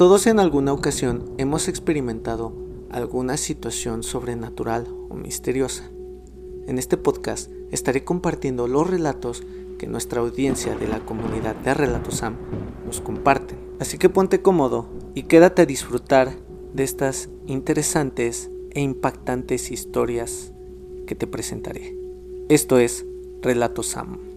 Todos en alguna ocasión hemos experimentado alguna situación sobrenatural o misteriosa. En este podcast estaré compartiendo los relatos que nuestra audiencia de la comunidad de Relatos Sam nos comparten. Así que ponte cómodo y quédate a disfrutar de estas interesantes e impactantes historias que te presentaré. Esto es Relatos Sam.